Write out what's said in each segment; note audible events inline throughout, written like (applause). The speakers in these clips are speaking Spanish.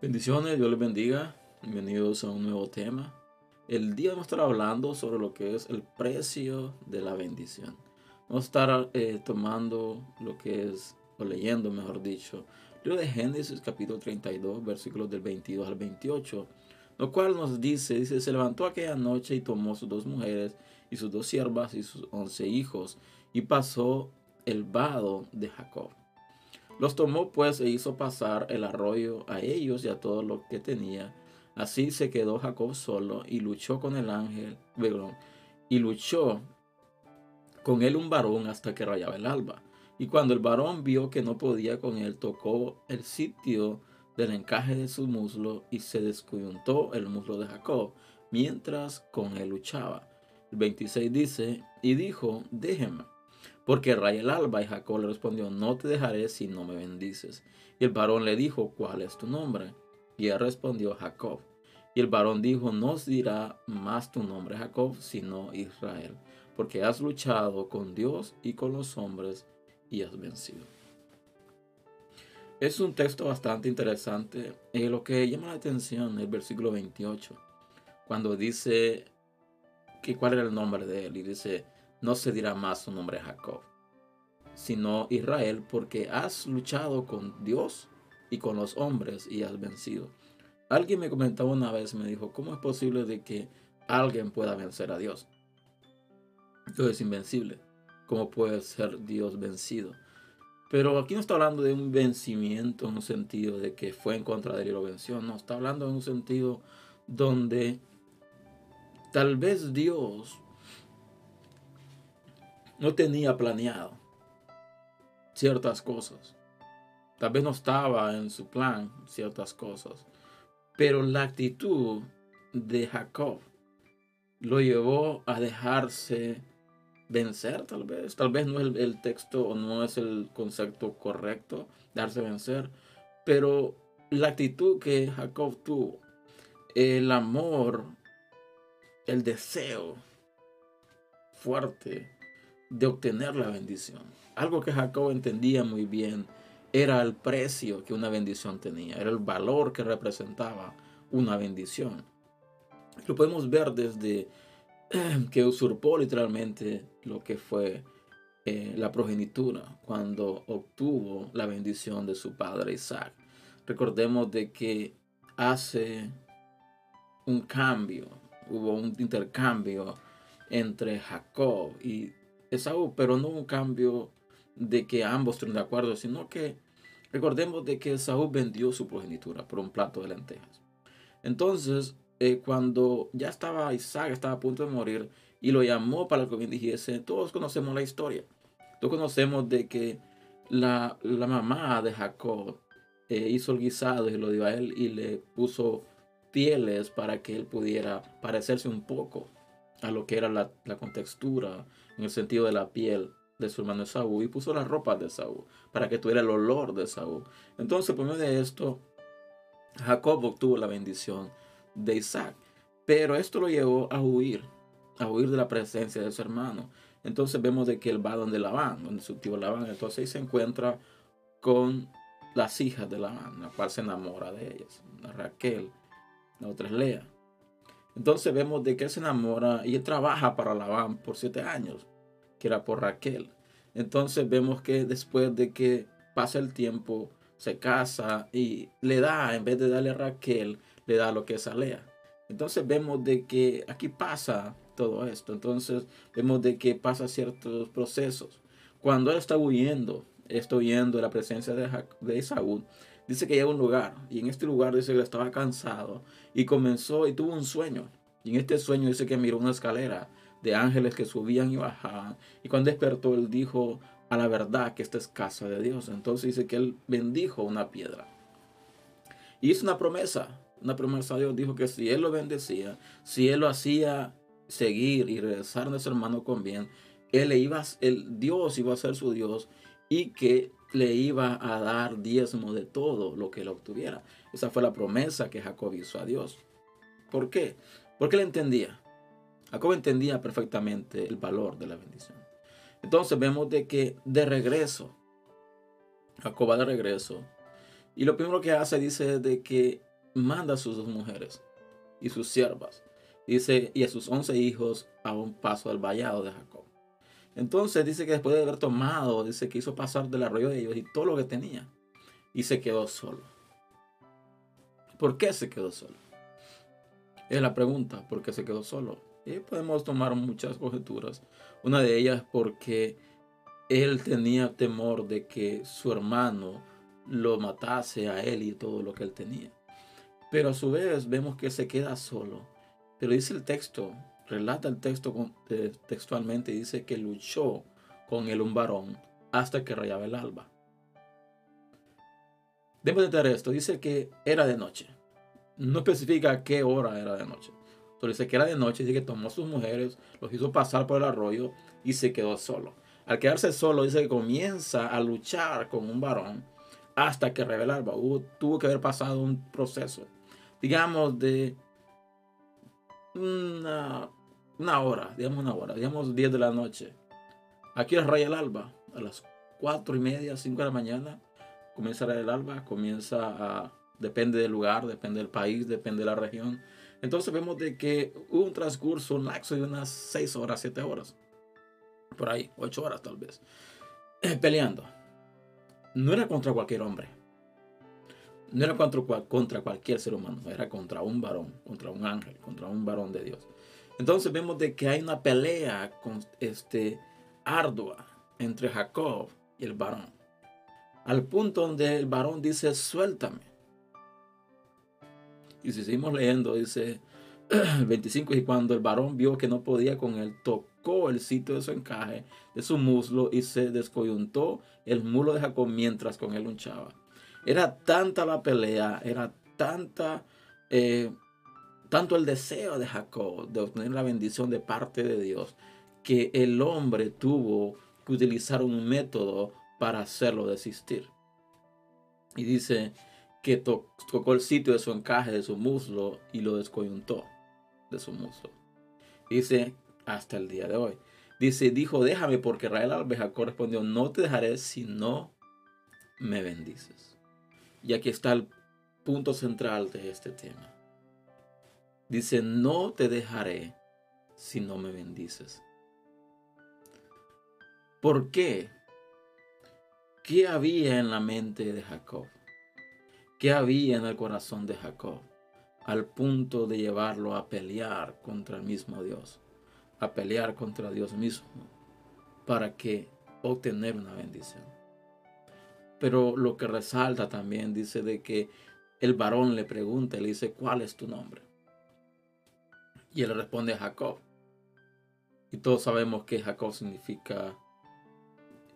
Bendiciones, Dios les bendiga. Bienvenidos a un nuevo tema. El día vamos a estar hablando sobre lo que es el precio de la bendición. Vamos a estar eh, tomando lo que es, o leyendo mejor dicho, el libro de Génesis capítulo 32, versículos del 22 al 28, lo cual nos dice, dice, se levantó aquella noche y tomó sus dos mujeres y sus dos siervas y sus once hijos y pasó el vado de Jacob. Los tomó pues e hizo pasar el arroyo a ellos y a todo lo que tenía. Así se quedó Jacob solo y luchó con el ángel, y luchó con él un varón hasta que rayaba el alba. Y cuando el varón vio que no podía con él, tocó el sitio del encaje de su muslo y se descoyuntó el muslo de Jacob, mientras con él luchaba. El 26 dice, y dijo, déjeme porque raya el alba. Y Jacob le respondió, no te dejaré si no me bendices. Y el varón le dijo, ¿cuál es tu nombre? Y él respondió, Jacob. Y el varón dijo, no dirá más tu nombre Jacob, sino Israel, porque has luchado con Dios y con los hombres y has vencido. Es un texto bastante interesante. Y lo que llama la atención es el versículo 28, cuando dice que cuál era el nombre de él. Y dice, no se dirá más su nombre Jacob, sino Israel, porque has luchado con Dios y con los hombres y has vencido. Alguien me comentaba una vez, me dijo, ¿cómo es posible de que alguien pueda vencer a Dios? Dios es invencible. ¿Cómo puede ser Dios vencido? Pero aquí no está hablando de un vencimiento en un sentido de que fue en contra de él y venció. No, está hablando en un sentido donde tal vez Dios no tenía planeado ciertas cosas. Tal vez no estaba en su plan ciertas cosas. Pero la actitud de Jacob lo llevó a dejarse vencer, tal vez. Tal vez no es el, texto o no es el concepto correcto, darse vencer. Pero la actitud que Jacob tuvo, el amor, el deseo fuerte de obtener la bendición. Algo que Jacob entendía muy bien era el precio que una bendición tenía, era el valor que representaba una bendición. Lo podemos ver desde (clears throat) que usurpó literalmente lo que fue eh, la progenitura cuando obtuvo la bendición de su padre Isaac. Recordemos de que hace un cambio, hubo un intercambio entre Jacob y Esaú, pero no un cambio de que ambos estén de acuerdo, sino que recordemos de que Esaú vendió su progenitura por un plato de lentejas. Entonces, eh, cuando ya estaba Isaac, estaba a punto de morir, y lo llamó para que dijese, todos conocemos la historia. Todos conocemos de que la, mamá de Jacob eh, hizo el guisado y lo dio a él y le puso pieles para que él pudiera parecerse un poco a lo que era la, contextura en el sentido de la piel de su hermano Saúl y puso las ropas de Saúl para que tuviera el olor de Saúl. Entonces, por medio de esto, Jacob obtuvo la bendición de Isaac. Pero esto lo llevó a huir, a huir de la presencia de su hermano. Entonces vemos de que él va donde Labán, donde su tío Labán. Entonces ahí se encuentra con las hijas de Labán, la cual se enamora de ellas. Raquel, la otra es Lea. Entonces vemos de que se enamora y trabaja para Labán por siete años, que era por Raquel. Entonces vemos que después de que pasa el tiempo, se casa y le da, en vez de darle a Raquel, le da lo que es a Lea. Entonces vemos de que aquí pasa todo esto. Entonces vemos de que pasa ciertos procesos. Cuando él está huyendo, está huyendo de la presencia de, de dice que llega a un lugar y en este lugar dice que estaba cansado y comenzó y tuvo un sueño. Y en este sueño dice que miró una escalera de ángeles que subían y bajaban. Y cuando despertó, él dijo a la verdad que esta es casa de Dios. Entonces dice que él bendijo una piedra. Y hizo una promesa, una promesa a Dios. Dijo que si él lo bendecía, si él lo hacía seguir y regresar a su hermano con bien, él iba, el Dios iba a ser su Dios y que le iba a dar diezmo de todo lo que él obtuviera. Esa fue la promesa que Jacob hizo a Dios. ¿Por qué? Porque él entendía. Jacob entendía perfectamente el valor de la bendición. Entonces vemos de que de regreso, Jacob va de regreso. Y lo primero que hace dice de que manda a sus dos mujeres y sus siervas. Dice, y a sus once hijos a un paso del vallado de Jacob. Entonces dice que después de haber tomado, dice que hizo pasar del arroyo de ellos y todo lo que tenía. Y se quedó solo. ¿Por qué se quedó solo? Es la pregunta, ¿por qué se quedó solo? Y podemos tomar muchas conjeturas. Una de ellas porque él tenía temor de que su hermano lo matase a él y todo lo que él tenía. Pero a su vez vemos que se queda solo. Pero dice el texto, relata el texto eh, textualmente, dice que luchó con él un varón hasta que rayaba el alba. Debemos entender esto, dice que era de noche. No especifica qué hora era de noche. Pero dice que era de noche, dice que tomó sus mujeres, los hizo pasar por el arroyo y se quedó solo. Al quedarse solo, dice que comienza a luchar con un varón hasta que revela alba. tuvo que haber pasado un proceso, digamos, de una, hora, digamos una hora, digamos 10 de la noche. Aquí es raya el alba, a las 4 y media, 5 de la mañana, comienza a el alba, comienza a, depende del lugar, depende del país, depende de la región. Entonces vemos de que hubo un transcurso, un lapso de unas 6 horas, 7 horas por ahí, ocho horas tal vez, eh, peleando. No era contra cualquier hombre. No era contra, contra cualquier ser humano. Era contra un varón, contra un ángel, contra un varón de Dios. Entonces vemos de que hay una pelea con, este, ardua entre Jacob y el varón. Al punto donde el varón dice, suéltame. Y si seguimos leyendo, dice (clears throat) 25, y cuando el varón vio que no podía con él, tocó el sitio de su encaje, de su muslo, y se descoyuntó el mulo de Jacob mientras con él luchaba. Era tanta la pelea, era tanta, eh, tanto el deseo de Jacob de obtener la bendición de parte de Dios, que el hombre tuvo que utilizar un método para hacerlo desistir. Y dice que tocó el sitio de su encaje, de su muslo, y lo descoyuntó de su muslo. Dice hasta el día de hoy. Dice, dijo, déjame porque Rael Albeja correspondió, no te dejaré si no me bendices. Y aquí está el punto central de este tema. Dice, no te dejaré si no me bendices. ¿Por qué? ¿Qué había en la mente de Jacob? ¿Qué había en el corazón de Jacob? Al punto de llevarlo a pelear contra el mismo Dios a pelear contra Dios mismo para que obtener una bendición. Pero lo que resalta también dice de que el varón le pregunta, le dice, ¿cuál es tu nombre? Y él responde Jacob. Y todos sabemos que Jacob significa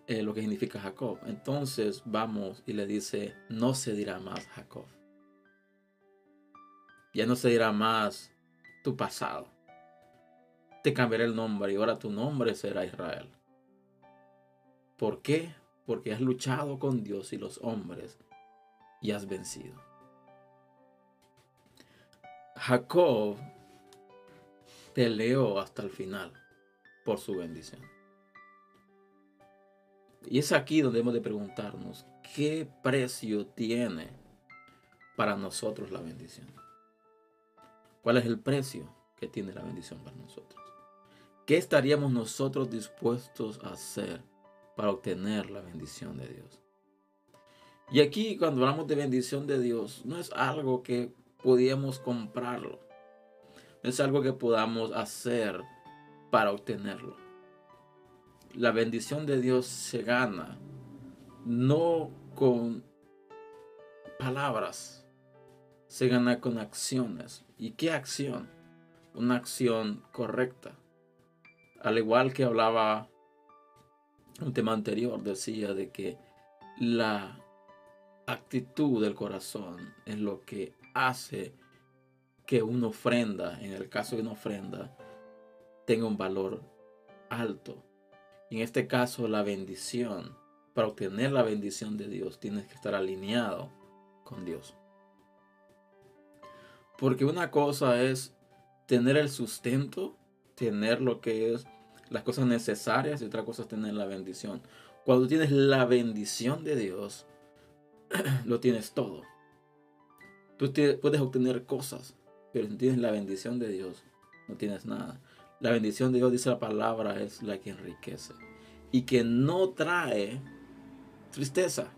eh, lo que significa Jacob. Entonces vamos y le dice, no se dirá más Jacob. Ya no se dirá más tu pasado te cambiaré el nombre y ahora tu nombre será Israel. ¿Por qué? Porque has luchado con Dios y los hombres y has vencido. Jacob peleó hasta el final por su bendición. Y es aquí donde hemos de preguntarnos, ¿qué precio tiene para nosotros la bendición? ¿Cuál es el precio que tiene la bendición para nosotros? ¿Qué estaríamos nosotros dispuestos a hacer para obtener la bendición de Dios? Y aquí cuando hablamos de bendición de Dios, no es algo que podíamos comprarlo. Es algo que podamos hacer para obtenerlo. La bendición de Dios se gana no con palabras, se gana con acciones. ¿Y qué acción? Una acción correcta al igual que hablaba un tema anterior, decía de que la actitud del corazón es lo que hace que una ofrenda, en el caso de una ofrenda, tenga un valor alto. En este caso, la bendición, para obtener la bendición de Dios, tienes que estar alineado con Dios. Porque una cosa es tener el sustento tener lo que es las cosas necesarias y otra cosa es tener la bendición. Cuando tienes la bendición de Dios, (clears throat) lo tienes todo. Tú puedes obtener cosas, pero si tienes la bendición de Dios, no tienes nada. La bendición de Dios, dice la palabra, es la que enriquece y que no trae tristeza.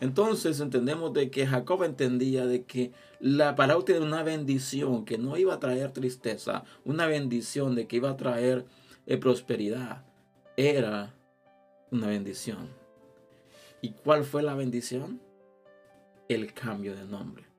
Entonces entendemos de que Jacob entendía de que la palabra tiene una bendición que no iba a traer tristeza, una bendición de que iba a traer eh, prosperidad, era una bendición. ¿Y cuál fue la bendición? El cambio de nombre.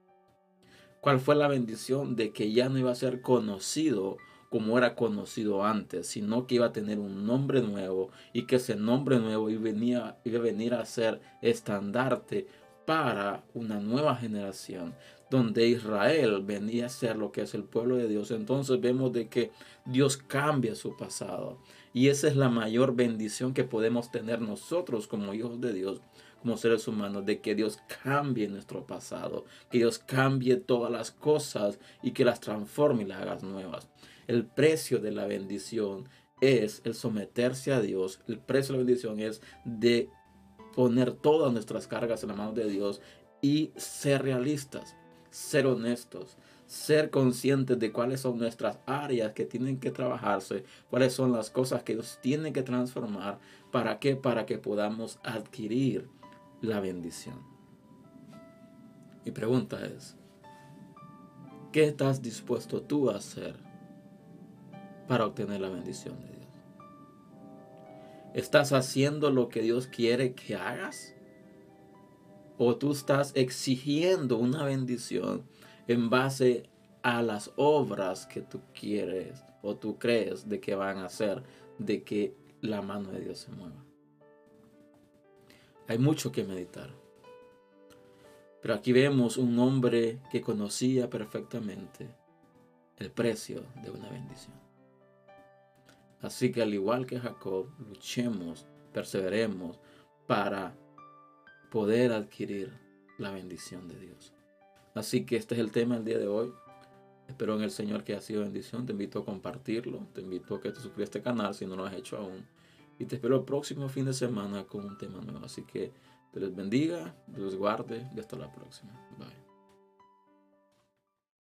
¿Cuál fue la bendición de que ya no iba a ser conocido como era conocido antes, sino que iba a tener un nombre nuevo y que ese nombre nuevo iba a venir a ser estandarte para una nueva generación, donde Israel venía a ser lo que es el pueblo de Dios. Entonces vemos de que Dios cambia su pasado. Y esa es la mayor bendición que podemos tener nosotros como hijos de Dios, como seres humanos, de que Dios cambie nuestro pasado, que Dios cambie todas las cosas y que las transforme y las haga nuevas. El precio de la bendición es el someterse a Dios. El precio de la bendición es de poner todas nuestras cargas en la mano de Dios y ser realistas, ser honestos, ser conscientes de cuáles son nuestras áreas que tienen que trabajarse, cuáles son las cosas que Dios tiene que transformar. ¿Para qué? Para que podamos adquirir la bendición. Mi pregunta es, ¿qué estás dispuesto tú a hacer para obtener la bendición de Dios. ¿Estás haciendo lo que Dios quiere que hagas? ¿O tú estás exigiendo una bendición en base a las obras que tú quieres o tú crees de que van a hacer de que la mano de Dios se mueva? Hay mucho que meditar. Pero aquí vemos un hombre que conocía perfectamente el precio de una bendición. Así que al igual que Jacob, luchemos, perseveremos para poder adquirir la bendición de Dios. Así que este es el tema del día de hoy. Espero en el Señor que ha sido bendición. Te invito a compartirlo. Te invito a que te suscribas a este canal si no lo has hecho aún. Y te espero el próximo fin de semana con un tema nuevo. Así que te les bendiga, Dios guarde y hasta la próxima. Bye.